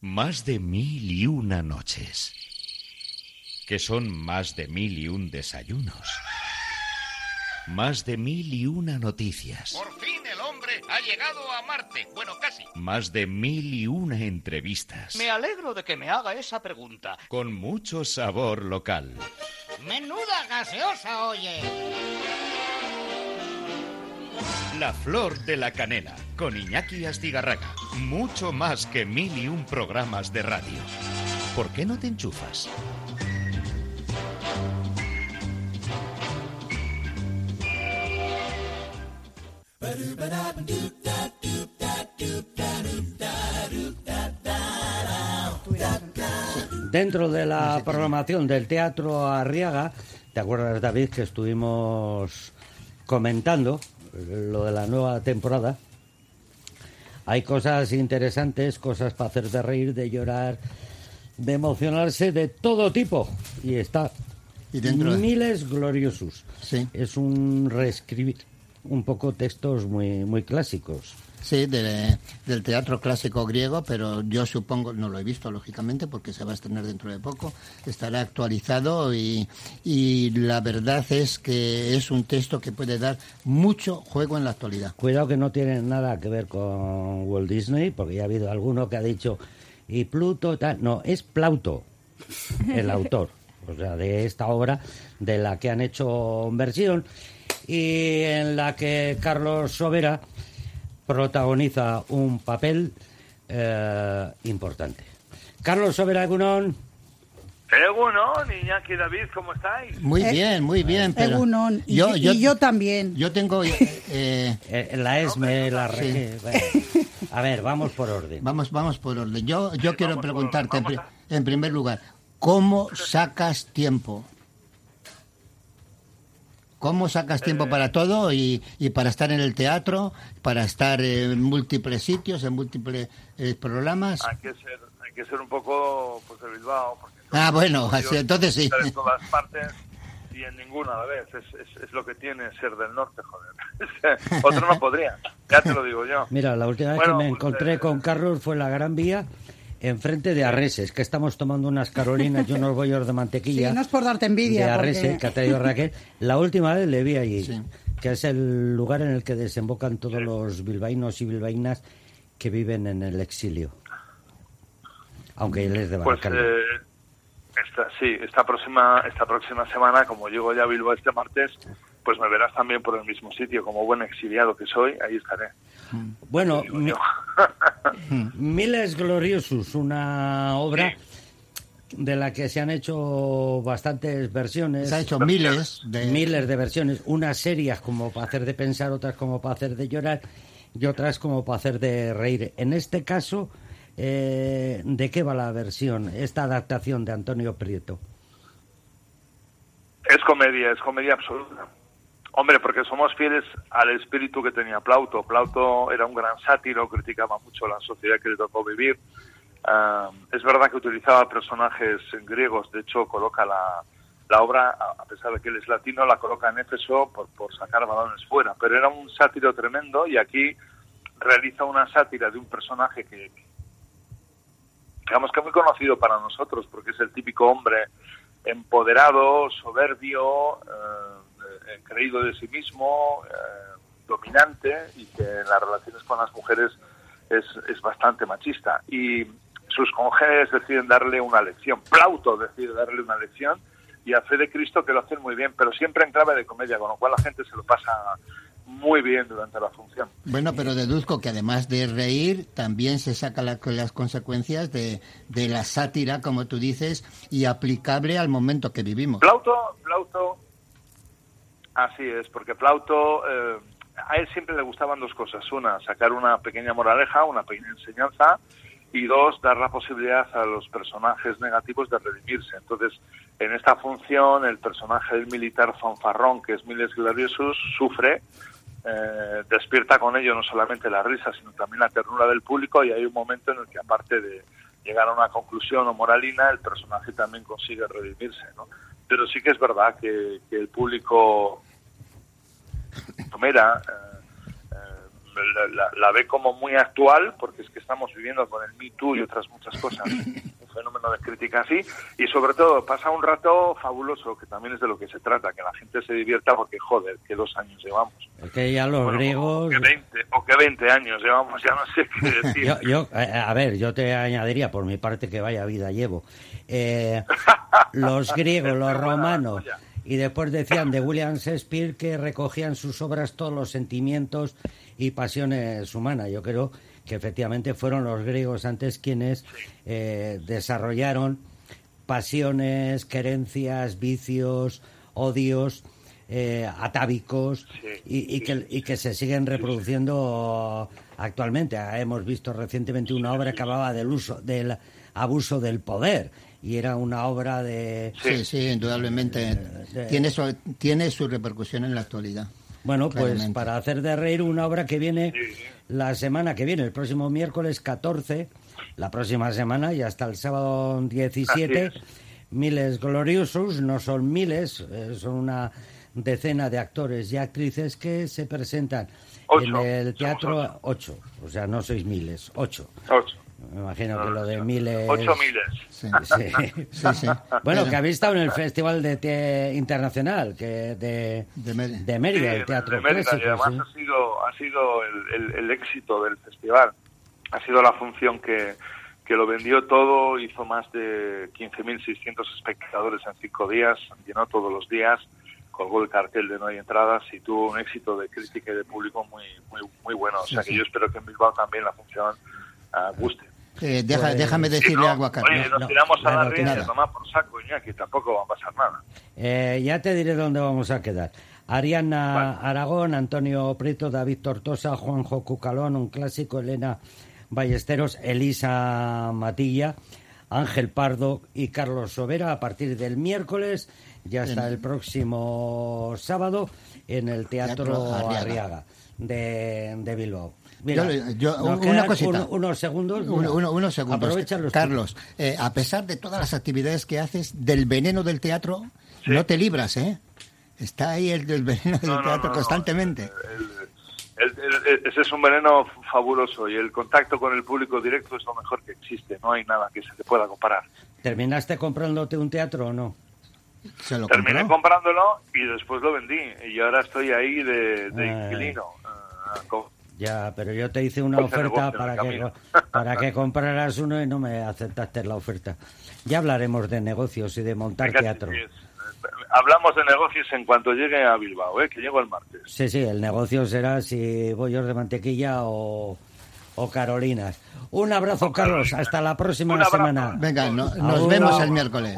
Más de mil y una noches. Que son más de mil y un desayunos. Más de mil y una noticias. Por fin el hombre ha llegado a Marte. Bueno, casi. Más de mil y una entrevistas. Me alegro de que me haga esa pregunta. Con mucho sabor local. Menuda gaseosa, oye. La flor de la canela. Con Iñaki Astigarraga. Mucho más que mil y un programas de radio. ¿Por qué no te enchufas? Dentro de la programación del Teatro Arriaga, ¿te acuerdas, David, que estuvimos comentando lo de la nueva temporada? Hay cosas interesantes, cosas para hacer de reír, de llorar, de emocionarse, de todo tipo. Y está Y dentro de- Miles Gloriosus. Sí. Es un reescribir un poco textos muy, muy clásicos. Sí, de- del teatro clásico griego, pero yo supongo, no lo he visto lógicamente porque se va a estrenar dentro de poco, estará actualizado y, y la verdad es que es un texto que puede dar mucho juego en la actualidad. Cuidado que no tiene nada que ver con Walt Disney, porque ya ha habido alguno que ha dicho, y Pluto, tal. No, es Plauto, el autor, o sea, de esta obra de la que han hecho versión y en la que Carlos Sobera protagoniza un papel eh, importante. Carlos Sobera Egunon, Egunon, Iñaki David, ¿cómo estáis? Muy bien, muy bien, pero Egunon, y yo- y yo también. Yo tengo eh, eh, la ESME, la Sí. Bueno. A ver, vamos por orden. Vamos, vamos por orden. Yo, yo quiero preguntarte en, pri- en primer lugar, ¿cómo sacas tiempo? ¿Cómo sacas tiempo para todo y, y para estar en el teatro, para estar en múltiples sitios, en múltiples eh, programas? Hay que ser, hay que ser un poco pues de Bilbao, porque Ah, bueno, así, entonces sí. estar en todas partes y en ninguna a la vez. Es, es, es lo que tiene ser del norte, joder. Otro no podría, ya te lo digo yo. Mira, la última vez Bueno, que me pues, encontré eh, con Carlos fue en la Gran Vía, enfrente de Arreses, que estamos tomando unas carolinas y unos bollos de mantequilla. Sí, no es por darte envidia, De porque- Arreses, que ha traído Raquel. La última vez le vi allí, que es el lugar en el que desembocan todos los bilbaínos y bilbaínas que viven en el exilio. Aunque él es de Pues eh, esta, sí, esta próxima, esta próxima semana, como llego ya a Bilbao este martes, pues me verás también por el mismo sitio, como buen exiliado que soy, ahí estaré. Bueno, mi- Miles Gloriosus, una obra de la que se han hecho bastantes versiones. Se han hecho miles de- Miles de versiones, unas serias como para hacer de pensar, otras como para hacer de llorar y otras como para hacer de reír. En este caso, eh, ¿de qué va la versión, esta adaptación de Antonio Prieto? Es comedia, es comedia absoluta. Hombre, porque somos fieles al espíritu que tenía Plauto. Plauto era un gran sátiro, criticaba mucho la sociedad que le tocó vivir. Ah, es verdad que utilizaba personajes griegos, de hecho coloca la, obra, a pesar de que él es latino, la coloca en Éfeso por, por sacar balones fuera. Pero era un sátiro tremendo y aquí realiza una sátira de un personaje que, digamos que muy conocido para nosotros, porque es el típico hombre empoderado, soberbio, eh, creído de sí mismo, eh, dominante y que en las relaciones con las mujeres es, es bastante machista. Y sus congéneres deciden darle una lección. Plauto decide darle una lección y a fe de Cristo que lo hacen muy bien, pero siempre en clave de comedia, con lo cual la gente se lo pasa muy bien durante la función. Bueno, pero deduzco que además de reír, también se saca la- las consecuencias de, de la sátira, como tú dices, y aplicable al momento que vivimos. Plauto, Plauto, así es, porque Plauto, eh, a él siempre le gustaban dos cosas. Una, sacar una pequeña moraleja, una pequeña enseñanza, y dos, dar la posibilidad a los personajes negativos de redimirse. Entonces, en esta función, el personaje del militar fanfarrón, que es Miles Gloriosus, sufre, eh, despierta con ello no solamente la risa, sino también la ternura del público, y hay un momento en el que, aparte de llegar a una conclusión o moralina, el personaje también consigue redimirse, ¿no? Pero sí que es verdad que, que el público Eh, eh, la, ve como muy actual, porque es que estamos viviendo con el Me Too y otras muchas cosas, un fenómeno de crítica así, y sobre todo pasa un rato fabuloso, que también es de lo que se trata, que la gente se divierta, porque joder, que dos años llevamos. Es que ya los griegos... O que, 20, o que 20 años llevamos, ya no sé qué decir. yo, eh, a ver, yo te añadiría por mi parte que vaya vida llevo. Eh, los griegos, los romanos y después decían de William Shakespeare que recogían sus obras todos los sentimientos y pasiones humanas. Yo creo que efectivamente fueron los griegos antes quienes eh, desarrollaron pasiones, querencias, vicios, odios. Eh, atávicos y, que, y que se siguen reproduciendo actualmente. Hemos visto recientemente una obra que hablaba del uso, del abuso del poder y era una obra de... Sí, sí, indudablemente. tiene, su, tiene su repercusión en la actualidad. Bueno, pues para hacer de reír una obra que viene la semana que viene, el próximo miércoles 14, la próxima semana y hasta el sábado 17, Miles Gloriosos, no son miles, eh, son una decena de actores y actrices que se presentan en el teatro 8, o sea, no sois miles, 8. 8. Me imagino que lo de miles. Ocho miles. Sí, sí. Bueno, que habéis estado en el Festival de Internacional que de, de, Mérida, el Teatro de Clásico, y además ha sido, ha sido el, el, éxito del festival. Ha sido la función que, que lo vendió todo, hizo más de 15.600 espectadores en cinco días, llenó todos los días, colgó el cartel de no hay entradas y tuvo un éxito de crítica y de público muy muy muy bueno. O sea que yo espero que en Bilbao también la función guste. Eh, pues, déjame decirle algo a Carlos. Oye, nos tiramos a la tomar por saco, que tampoco va a pasar nada. Eh, ya te diré dónde vamos a quedar. Ariana Aragón, Antonio Prieto, David Tortosa, Juanjo Cucalón, un clásico, Elena Ballesteros, Elisa Matilla, Ángel Pardo y Carlos Sobera a partir del miércoles ya hasta el próximo sábado en el Teatro, Arriaga, de, de Bilbao una cosita. unos segundos. unos segundos. Carlos, eh, a pesar de todas las actividades que haces, del veneno del teatro, no te libras, ¿eh? Está ahí el del veneno del teatro constantemente. ese es un veneno fabuloso y el contacto con el público directo es lo mejor que existe. No hay nada que se te pueda comparar. ¿Terminaste comprándote un teatro o no? Terminé comprándolo y después lo vendí. Y ahora estoy ahí de, de ah. inquilino. Ah, ya, pero yo te hice una oferta para que, para que compraras uno y no me aceptaste la oferta. Ya hablaremos de negocios y de montar teatro. Hablamos de negocios en cuanto llegue a Bilbao, ¿eh? que llego el martes. Sí, sí, el negocio será si bollos de mantequilla o, o Carolinas. Un abrazo, Carlos. Hasta la próxima semana. Venga, nos vemos el miércoles.